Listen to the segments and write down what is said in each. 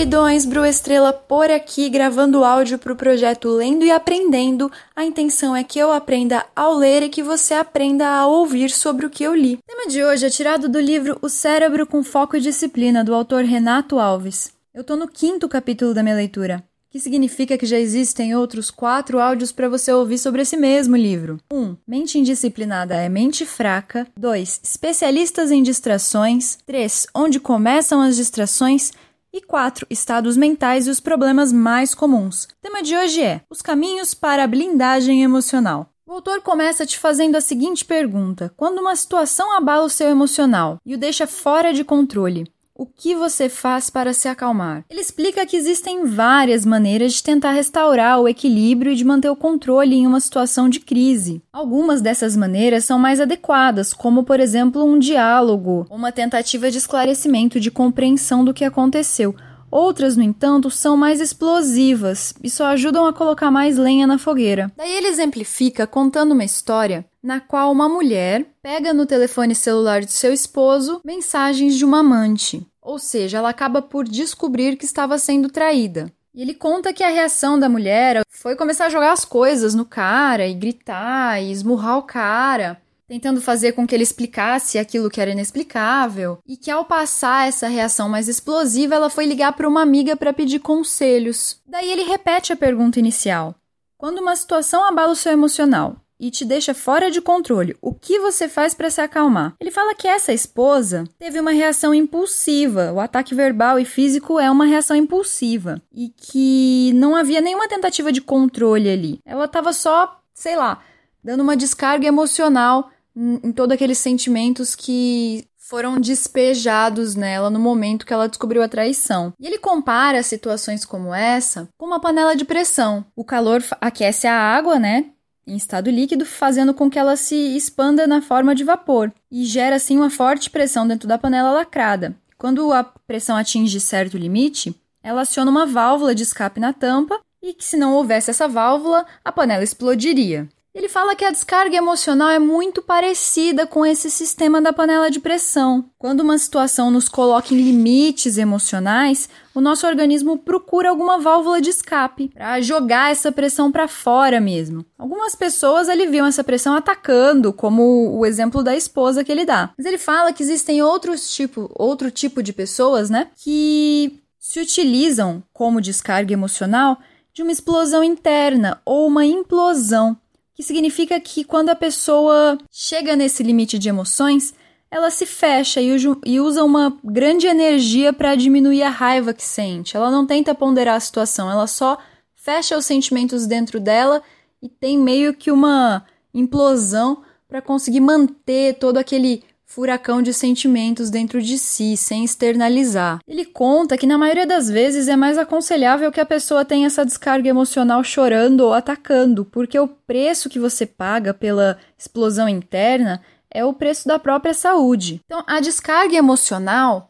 queridões, Bru Estrela por aqui gravando áudio para o projeto Lendo e Aprendendo. A intenção é que eu aprenda ao ler e que você aprenda a ouvir sobre o que eu li. O tema de hoje é tirado do livro O Cérebro com Foco e Disciplina, do autor Renato Alves. Eu tô no quinto capítulo da minha leitura, que significa que já existem outros quatro áudios para você ouvir sobre esse mesmo livro. 1. Um, mente indisciplinada é mente fraca. 2. Especialistas em distrações. 3. Onde começam as distrações. E 4. Estados mentais e os problemas mais comuns. O tema de hoje é os caminhos para a blindagem emocional. O autor começa te fazendo a seguinte pergunta: Quando uma situação abala o seu emocional e o deixa fora de controle, o que você faz para se acalmar? Ele explica que existem várias maneiras de tentar restaurar o equilíbrio e de manter o controle em uma situação de crise. Algumas dessas maneiras são mais adequadas, como por exemplo um diálogo, uma tentativa de esclarecimento, de compreensão do que aconteceu. Outras, no entanto, são mais explosivas e só ajudam a colocar mais lenha na fogueira. Daí ele exemplifica contando uma história na qual uma mulher pega no telefone celular de seu esposo mensagens de uma amante. Ou seja, ela acaba por descobrir que estava sendo traída. E ele conta que a reação da mulher foi começar a jogar as coisas no cara e gritar e esmurrar o cara, tentando fazer com que ele explicasse aquilo que era inexplicável, e que ao passar essa reação mais explosiva, ela foi ligar para uma amiga para pedir conselhos. Daí ele repete a pergunta inicial: Quando uma situação abala o seu emocional, e te deixa fora de controle. O que você faz para se acalmar? Ele fala que essa esposa teve uma reação impulsiva. O ataque verbal e físico é uma reação impulsiva e que não havia nenhuma tentativa de controle ali. Ela estava só, sei lá, dando uma descarga emocional em todos aqueles sentimentos que foram despejados nela no momento que ela descobriu a traição. E ele compara situações como essa com uma panela de pressão. O calor aquece a água, né? Em estado líquido, fazendo com que ela se expanda na forma de vapor e gera assim uma forte pressão dentro da panela lacrada. Quando a pressão atinge certo limite, ela aciona uma válvula de escape na tampa e que se não houvesse essa válvula, a panela explodiria. Ele fala que a descarga emocional é muito parecida com esse sistema da panela de pressão. Quando uma situação nos coloca em limites emocionais, o nosso organismo procura alguma válvula de escape para jogar essa pressão para fora mesmo. Algumas pessoas aliviam essa pressão atacando, como o exemplo da esposa que ele dá. Mas ele fala que existem outros tipo, outro tipo de pessoas, né, que se utilizam como descarga emocional de uma explosão interna ou uma implosão que significa que quando a pessoa chega nesse limite de emoções, ela se fecha e usa uma grande energia para diminuir a raiva que sente. Ela não tenta ponderar a situação, ela só fecha os sentimentos dentro dela e tem meio que uma implosão para conseguir manter todo aquele furacão de sentimentos dentro de si, sem externalizar. Ele conta que na maioria das vezes é mais aconselhável que a pessoa tenha essa descarga emocional chorando ou atacando, porque o preço que você paga pela explosão interna é o preço da própria saúde. Então, a descarga emocional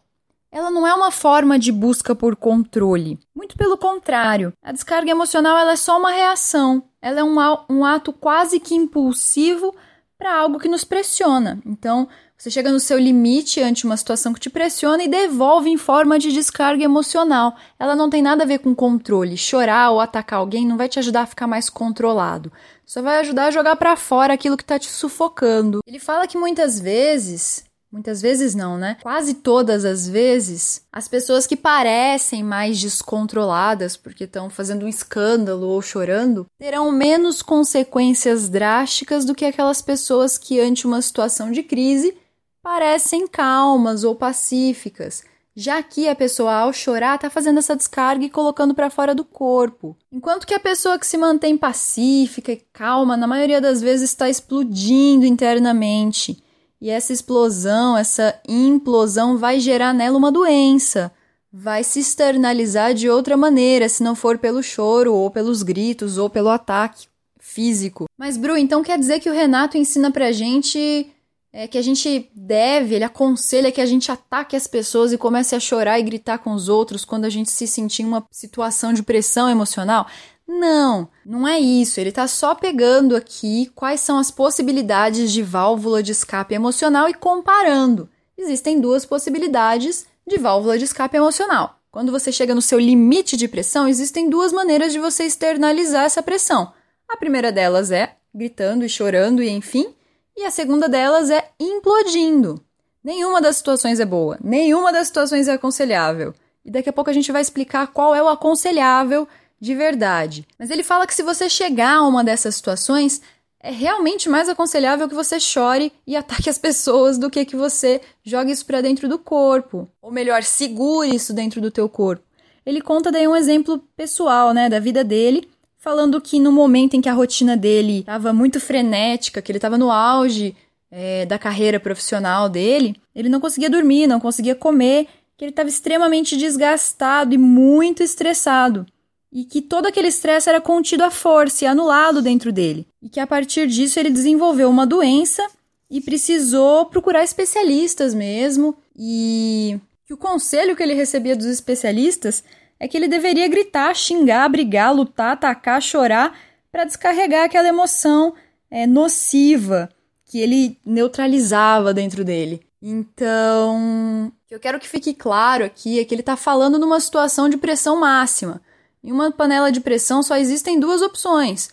ela não é uma forma de busca por controle. Muito pelo contrário, a descarga emocional ela é só uma reação. Ela é um, um ato quase que impulsivo para algo que nos pressiona. Então, você chega no seu limite ante uma situação que te pressiona e devolve em forma de descarga emocional. Ela não tem nada a ver com controle. Chorar ou atacar alguém não vai te ajudar a ficar mais controlado. Só vai ajudar a jogar para fora aquilo que tá te sufocando. Ele fala que muitas vezes Muitas vezes não, né? Quase todas as vezes, as pessoas que parecem mais descontroladas porque estão fazendo um escândalo ou chorando terão menos consequências drásticas do que aquelas pessoas que, ante uma situação de crise, parecem calmas ou pacíficas, já que a pessoa ao chorar está fazendo essa descarga e colocando para fora do corpo. Enquanto que a pessoa que se mantém pacífica e calma, na maioria das vezes está explodindo internamente. E essa explosão, essa implosão vai gerar nela uma doença. Vai se externalizar de outra maneira, se não for pelo choro, ou pelos gritos, ou pelo ataque físico. Mas, Bru, então quer dizer que o Renato ensina pra gente é que a gente deve, ele aconselha que a gente ataque as pessoas e comece a chorar e gritar com os outros quando a gente se sentir em uma situação de pressão emocional. Não, não é isso. Ele está só pegando aqui quais são as possibilidades de válvula de escape emocional e comparando. Existem duas possibilidades de válvula de escape emocional: Quando você chega no seu limite de pressão, existem duas maneiras de você externalizar essa pressão. A primeira delas é gritando e chorando e enfim, e a segunda delas é implodindo. Nenhuma das situações é boa, nenhuma das situações é aconselhável. E daqui a pouco a gente vai explicar qual é o aconselhável de verdade. Mas ele fala que se você chegar a uma dessas situações, é realmente mais aconselhável que você chore e ataque as pessoas do que que você jogue isso para dentro do corpo. Ou melhor, segure isso dentro do teu corpo. Ele conta daí um exemplo pessoal, né, da vida dele, falando que no momento em que a rotina dele estava muito frenética, que ele estava no auge é, da carreira profissional dele, ele não conseguia dormir, não conseguia comer, que ele estava extremamente desgastado e muito estressado. E que todo aquele estresse era contido à força e anulado dentro dele, e que a partir disso ele desenvolveu uma doença e precisou procurar especialistas mesmo, e que o conselho que ele recebia dos especialistas é que ele deveria gritar, xingar, brigar, lutar, atacar, chorar para descarregar aquela emoção é, nociva que ele neutralizava dentro dele. Então, eu quero que fique claro aqui é que ele está falando numa situação de pressão máxima. Em uma panela de pressão só existem duas opções: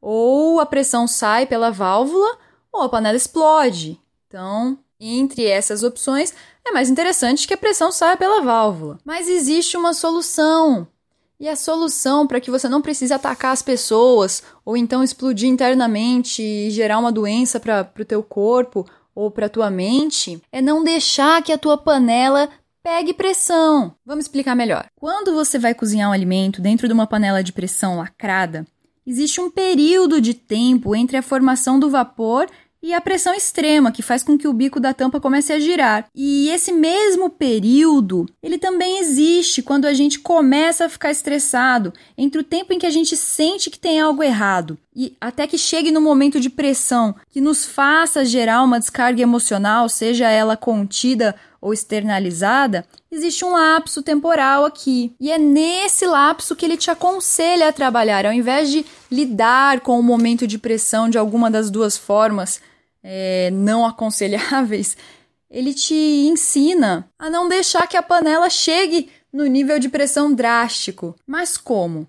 ou a pressão sai pela válvula ou a panela explode. Então, entre essas opções, é mais interessante que a pressão saia pela válvula. Mas existe uma solução. E a solução para que você não precise atacar as pessoas ou então explodir internamente e gerar uma doença para o teu corpo ou para tua mente é não deixar que a tua panela Pegue pressão. Vamos explicar melhor. Quando você vai cozinhar um alimento dentro de uma panela de pressão lacrada, existe um período de tempo entre a formação do vapor e a pressão extrema, que faz com que o bico da tampa comece a girar. E esse mesmo período, ele também existe quando a gente começa a ficar estressado, entre o tempo em que a gente sente que tem algo errado e até que chegue no momento de pressão que nos faça gerar uma descarga emocional, seja ela contida ou externalizada, existe um lapso temporal aqui. E é nesse lapso que ele te aconselha a trabalhar, ao invés de lidar com o momento de pressão de alguma das duas formas é, não aconselháveis, ele te ensina a não deixar que a panela chegue no nível de pressão drástico. Mas como?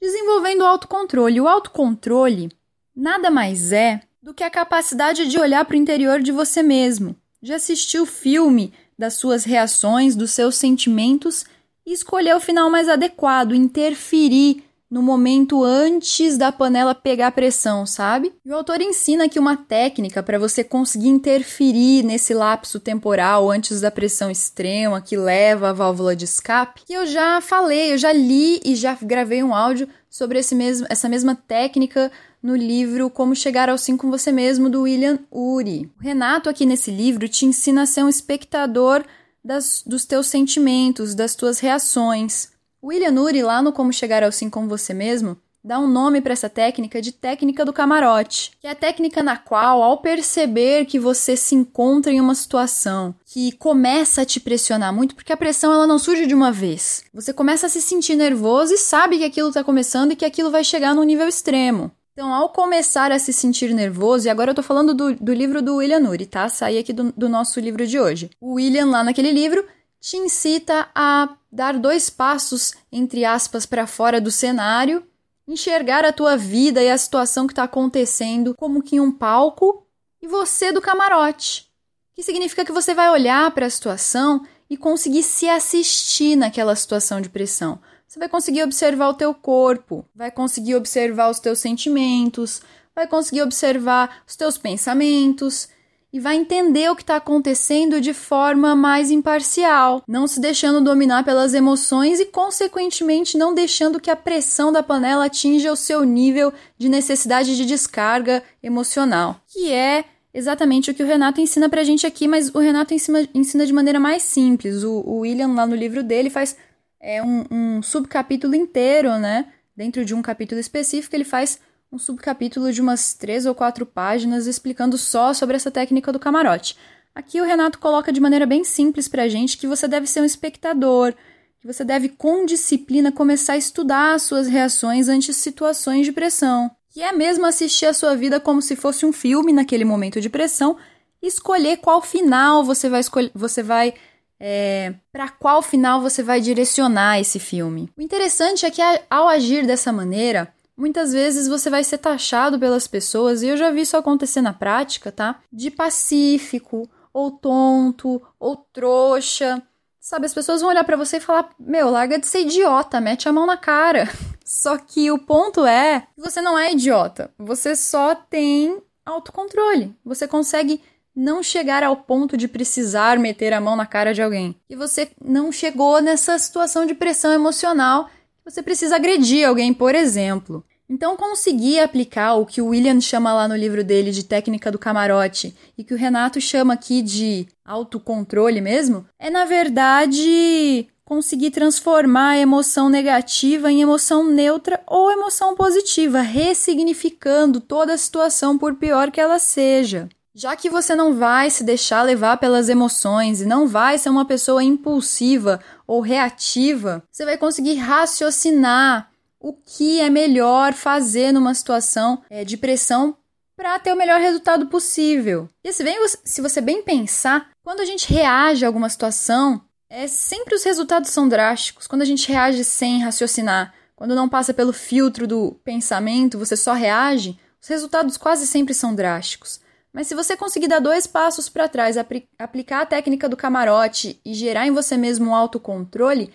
Desenvolvendo o autocontrole. O autocontrole nada mais é do que a capacidade de olhar para o interior de você mesmo, de assistir o filme das suas reações, dos seus sentimentos e escolher o final mais adequado, interferir no momento antes da panela pegar pressão, sabe? E o autor ensina aqui uma técnica para você conseguir interferir nesse lapso temporal antes da pressão extrema que leva à válvula de escape, que eu já falei, eu já li e já gravei um áudio sobre esse mesmo, essa mesma técnica no livro Como Chegar ao Sim com Você Mesmo, do William Uri. O Renato, aqui nesse livro, te ensina a ser um espectador das, dos teus sentimentos, das tuas reações. William Uri, lá no Como Chegar ao Sim com Você Mesmo, dá um nome para essa técnica de técnica do camarote, que é a técnica na qual, ao perceber que você se encontra em uma situação que começa a te pressionar muito, porque a pressão ela não surge de uma vez. Você começa a se sentir nervoso e sabe que aquilo está começando e que aquilo vai chegar num nível extremo. Então, ao começar a se sentir nervoso, e agora eu tô falando do, do livro do William Nuri, tá? Saí aqui do, do nosso livro de hoje. O William, lá naquele livro, te incita a dar dois passos, entre aspas, para fora do cenário, enxergar a tua vida e a situação que está acontecendo como que em um palco e você do camarote. Que significa que você vai olhar para a situação e conseguir se assistir naquela situação de pressão. Você vai conseguir observar o teu corpo, vai conseguir observar os teus sentimentos, vai conseguir observar os teus pensamentos e vai entender o que está acontecendo de forma mais imparcial, não se deixando dominar pelas emoções e, consequentemente, não deixando que a pressão da panela atinja o seu nível de necessidade de descarga emocional, que é exatamente o que o Renato ensina pra gente aqui, mas o Renato ensina, ensina de maneira mais simples. O, o William, lá no livro dele, faz é um, um subcapítulo inteiro, né? Dentro de um capítulo específico, ele faz um subcapítulo de umas três ou quatro páginas explicando só sobre essa técnica do camarote. Aqui o Renato coloca de maneira bem simples pra gente que você deve ser um espectador, que você deve com disciplina começar a estudar as suas reações ante situações de pressão, que é mesmo assistir a sua vida como se fosse um filme naquele momento de pressão e escolher qual final você vai escolher, você vai é, para qual final você vai direcionar esse filme. O interessante é que ao agir dessa maneira, muitas vezes você vai ser taxado pelas pessoas, e eu já vi isso acontecer na prática, tá? De pacífico, ou tonto, ou trouxa. Sabe, as pessoas vão olhar para você e falar: Meu, larga de ser idiota, mete a mão na cara. Só que o ponto é você não é idiota. Você só tem autocontrole. Você consegue não chegar ao ponto de precisar meter a mão na cara de alguém. E você não chegou nessa situação de pressão emocional você precisa agredir alguém, por exemplo. Então, conseguir aplicar o que o William chama lá no livro dele de técnica do camarote e que o Renato chama aqui de autocontrole mesmo, é na verdade conseguir transformar a emoção negativa em emoção neutra ou emoção positiva, ressignificando toda a situação por pior que ela seja. Já que você não vai se deixar levar pelas emoções e não vai ser uma pessoa impulsiva ou reativa, você vai conseguir raciocinar o que é melhor fazer numa situação é, de pressão para ter o melhor resultado possível. E se, bem, se você bem pensar, quando a gente reage a alguma situação, é sempre os resultados são drásticos. Quando a gente reage sem raciocinar, quando não passa pelo filtro do pensamento, você só reage, os resultados quase sempre são drásticos. Mas se você conseguir dar dois passos para trás, apl aplicar a técnica do camarote e gerar em você mesmo um autocontrole,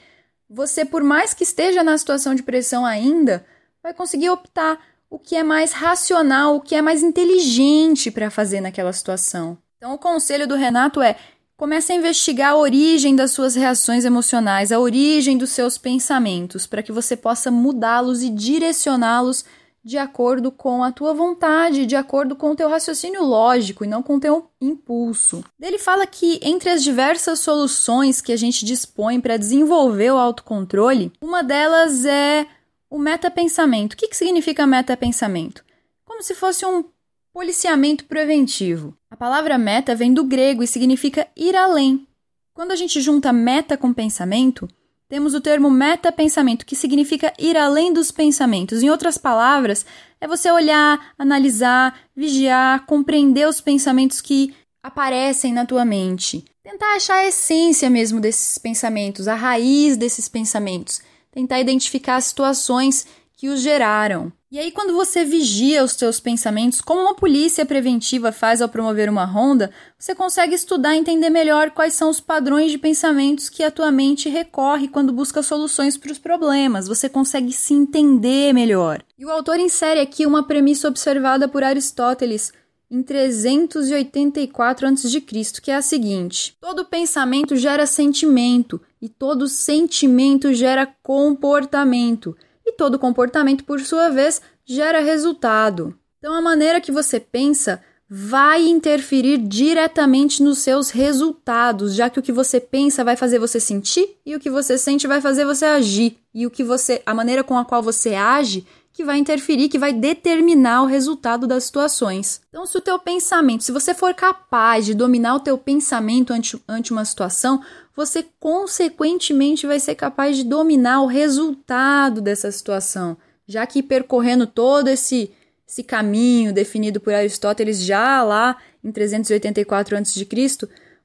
você, por mais que esteja na situação de pressão ainda, vai conseguir optar o que é mais racional, o que é mais inteligente para fazer naquela situação. Então, o conselho do Renato é: comece a investigar a origem das suas reações emocionais, a origem dos seus pensamentos, para que você possa mudá-los e direcioná-los de acordo com a tua vontade, de acordo com o teu raciocínio lógico e não com o teu impulso. Ele fala que entre as diversas soluções que a gente dispõe para desenvolver o autocontrole, uma delas é o metapensamento. O que, que significa metapensamento? Como se fosse um policiamento preventivo. A palavra meta vem do grego e significa ir além. Quando a gente junta meta com pensamento, temos o termo metapensamento, que significa ir além dos pensamentos. Em outras palavras, é você olhar, analisar, vigiar, compreender os pensamentos que aparecem na tua mente. Tentar achar a essência mesmo desses pensamentos, a raiz desses pensamentos. Tentar identificar as situações que os geraram. E aí, quando você vigia os seus pensamentos, como uma polícia preventiva faz ao promover uma ronda, você consegue estudar e entender melhor quais são os padrões de pensamentos que a tua mente recorre quando busca soluções para os problemas. Você consegue se entender melhor. E o autor insere aqui uma premissa observada por Aristóteles em 384 a.C., que é a seguinte: todo pensamento gera sentimento e todo sentimento gera comportamento e todo comportamento, por sua vez, gera resultado. Então, a maneira que você pensa vai interferir diretamente nos seus resultados, já que o que você pensa vai fazer você sentir e o que você sente vai fazer você agir, e o que você, a maneira com a qual você age que vai interferir, que vai determinar o resultado das situações. Então, se o teu pensamento, se você for capaz de dominar o teu pensamento ante, ante uma situação, você consequentemente vai ser capaz de dominar o resultado dessa situação, já que percorrendo todo esse esse caminho definido por Aristóteles já lá em 384 a.C.,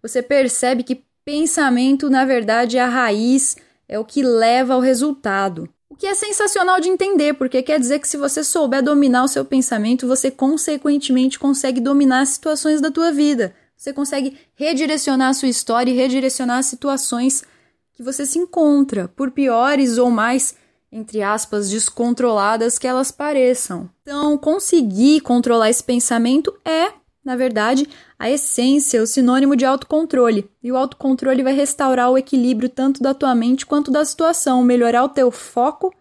você percebe que pensamento, na verdade, é a raiz, é o que leva ao resultado. O que é sensacional de entender, porque quer dizer que se você souber dominar o seu pensamento, você consequentemente consegue dominar as situações da tua vida. Você consegue redirecionar a sua história e redirecionar as situações que você se encontra, por piores ou mais, entre aspas, descontroladas que elas pareçam. Então, conseguir controlar esse pensamento é na verdade, a essência, o sinônimo de autocontrole. E o autocontrole vai restaurar o equilíbrio tanto da tua mente quanto da situação, melhorar o teu foco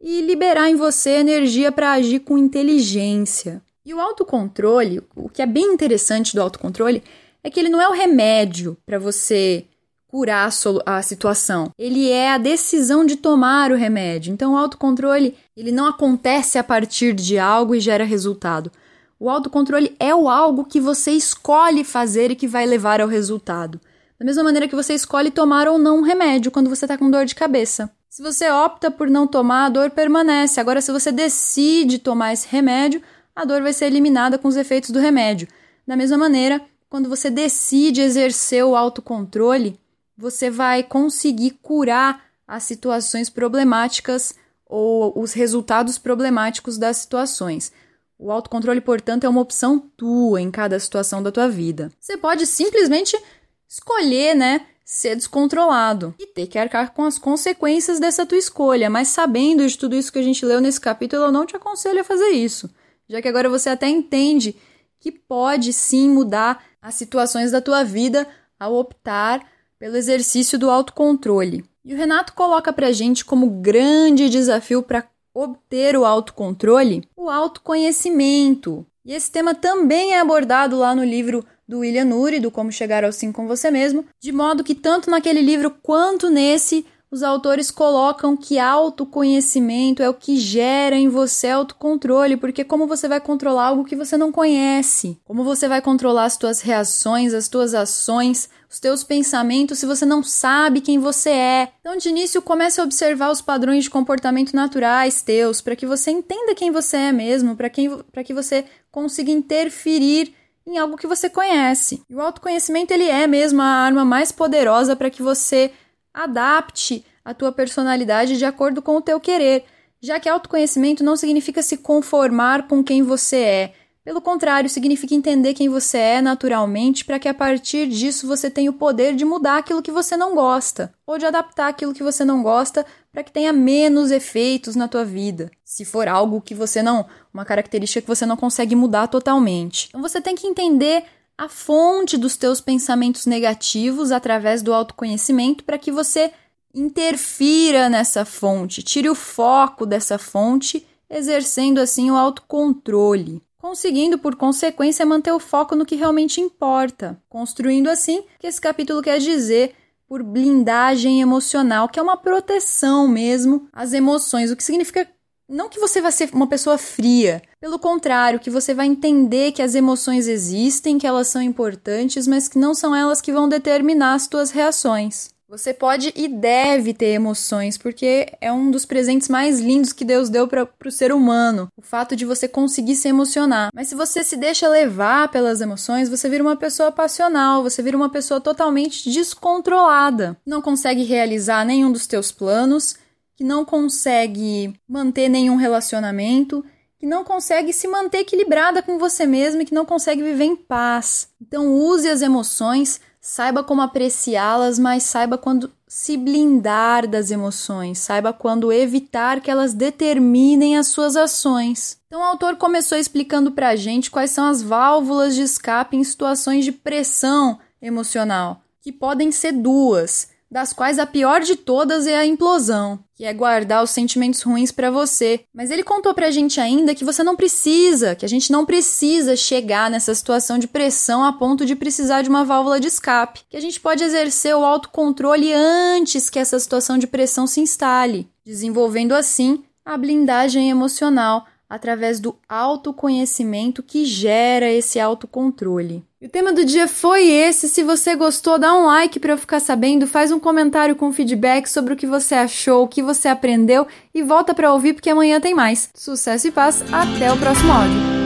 e liberar em você energia para agir com inteligência. E o autocontrole, o que é bem interessante do autocontrole, é que ele não é o remédio para você curar a, situação. Ele é a decisão de tomar o remédio. Então, o autocontrole, ele não acontece a partir de algo e gera resultado. O autocontrole é o algo que você escolhe fazer e que vai levar ao resultado. Da mesma maneira que você escolhe tomar ou não um remédio quando você está com dor de cabeça. Se você opta por não tomar, a dor permanece. Agora, se você decide tomar esse remédio, a dor vai ser eliminada com os efeitos do remédio. Da mesma maneira, quando você decide exercer o autocontrole, você vai conseguir curar as situações problemáticas ou os resultados problemáticos das situações. O autocontrole, portanto, é uma opção tua em cada situação da tua vida. Você pode simplesmente escolher, né, ser descontrolado e ter que arcar com as consequências dessa tua escolha, mas sabendo de tudo isso que a gente leu nesse capítulo, eu não te aconselho a fazer isso, já que agora você até entende que pode sim mudar as situações da tua vida ao optar pelo exercício do autocontrole. E o Renato coloca pra gente como grande desafio para obter o autocontrole o autoconhecimento. E esse tema também é abordado lá no livro do William Nuri, do Como Chegar ao Sim com Você Mesmo, de modo que tanto naquele livro quanto nesse os autores colocam que autoconhecimento é o que gera em você autocontrole, porque como você vai controlar algo que você não conhece? Como você vai controlar as tuas reações, as tuas ações, os teus pensamentos se você não sabe quem você é? Então, de início, comece a observar os padrões de comportamento naturais teus, para que você entenda quem você é mesmo, para que você consiga interferir em algo que você conhece. E o autoconhecimento ele é mesmo a arma mais poderosa para que você adapte a tua personalidade de acordo com o teu querer, já que autoconhecimento não significa se conformar com quem você é. Pelo contrário, significa entender quem você é naturalmente para que a partir disso você tenha o poder de mudar aquilo que você não gosta, ou de adaptar aquilo que você não gosta para que tenha menos efeitos na tua vida. Se for algo que você não, uma característica que você não consegue mudar totalmente. Então você tem que entender a fonte dos teus pensamentos negativos através do autoconhecimento para que você interfira nessa fonte, tire o foco dessa fonte, exercendo assim o autocontrole, conseguindo por consequência manter o foco no que realmente importa, construindo assim que esse capítulo quer dizer por blindagem emocional, que é uma proteção mesmo às emoções, o que significa não que você vai ser uma pessoa fria, pelo contrário, que você vai entender que as emoções existem, que elas são importantes, mas que não são elas que vão determinar as tuas reações. Você pode e deve ter emoções, porque é um dos presentes mais lindos que Deus deu para o ser humano, o fato de você conseguir se emocionar. Mas se você se deixa levar pelas emoções, você vira uma pessoa passional, você vira uma pessoa totalmente descontrolada. Não consegue realizar nenhum dos teus planos que não consegue manter nenhum relacionamento, que não consegue se manter equilibrada com você mesma e que não consegue viver em paz. Então use as emoções, saiba como apreciá-las, mas saiba quando se blindar das emoções, saiba quando evitar que elas determinem as suas ações. Então o autor começou explicando pra gente quais são as válvulas de escape em situações de pressão emocional, que podem ser duas das quais a pior de todas é a implosão, que é guardar os sentimentos ruins para você. Mas ele contou pra gente ainda que você não precisa, que a gente não precisa chegar nessa situação de pressão a ponto de precisar de uma válvula de escape, que a gente pode exercer o autocontrole antes que essa situação de pressão se instale, desenvolvendo assim a blindagem emocional através do autoconhecimento que gera esse autocontrole. O tema do dia foi esse. Se você gostou, dá um like para eu ficar sabendo, faz um comentário com feedback sobre o que você achou, o que você aprendeu e volta para ouvir porque amanhã tem mais. Sucesso e paz, até o próximo áudio.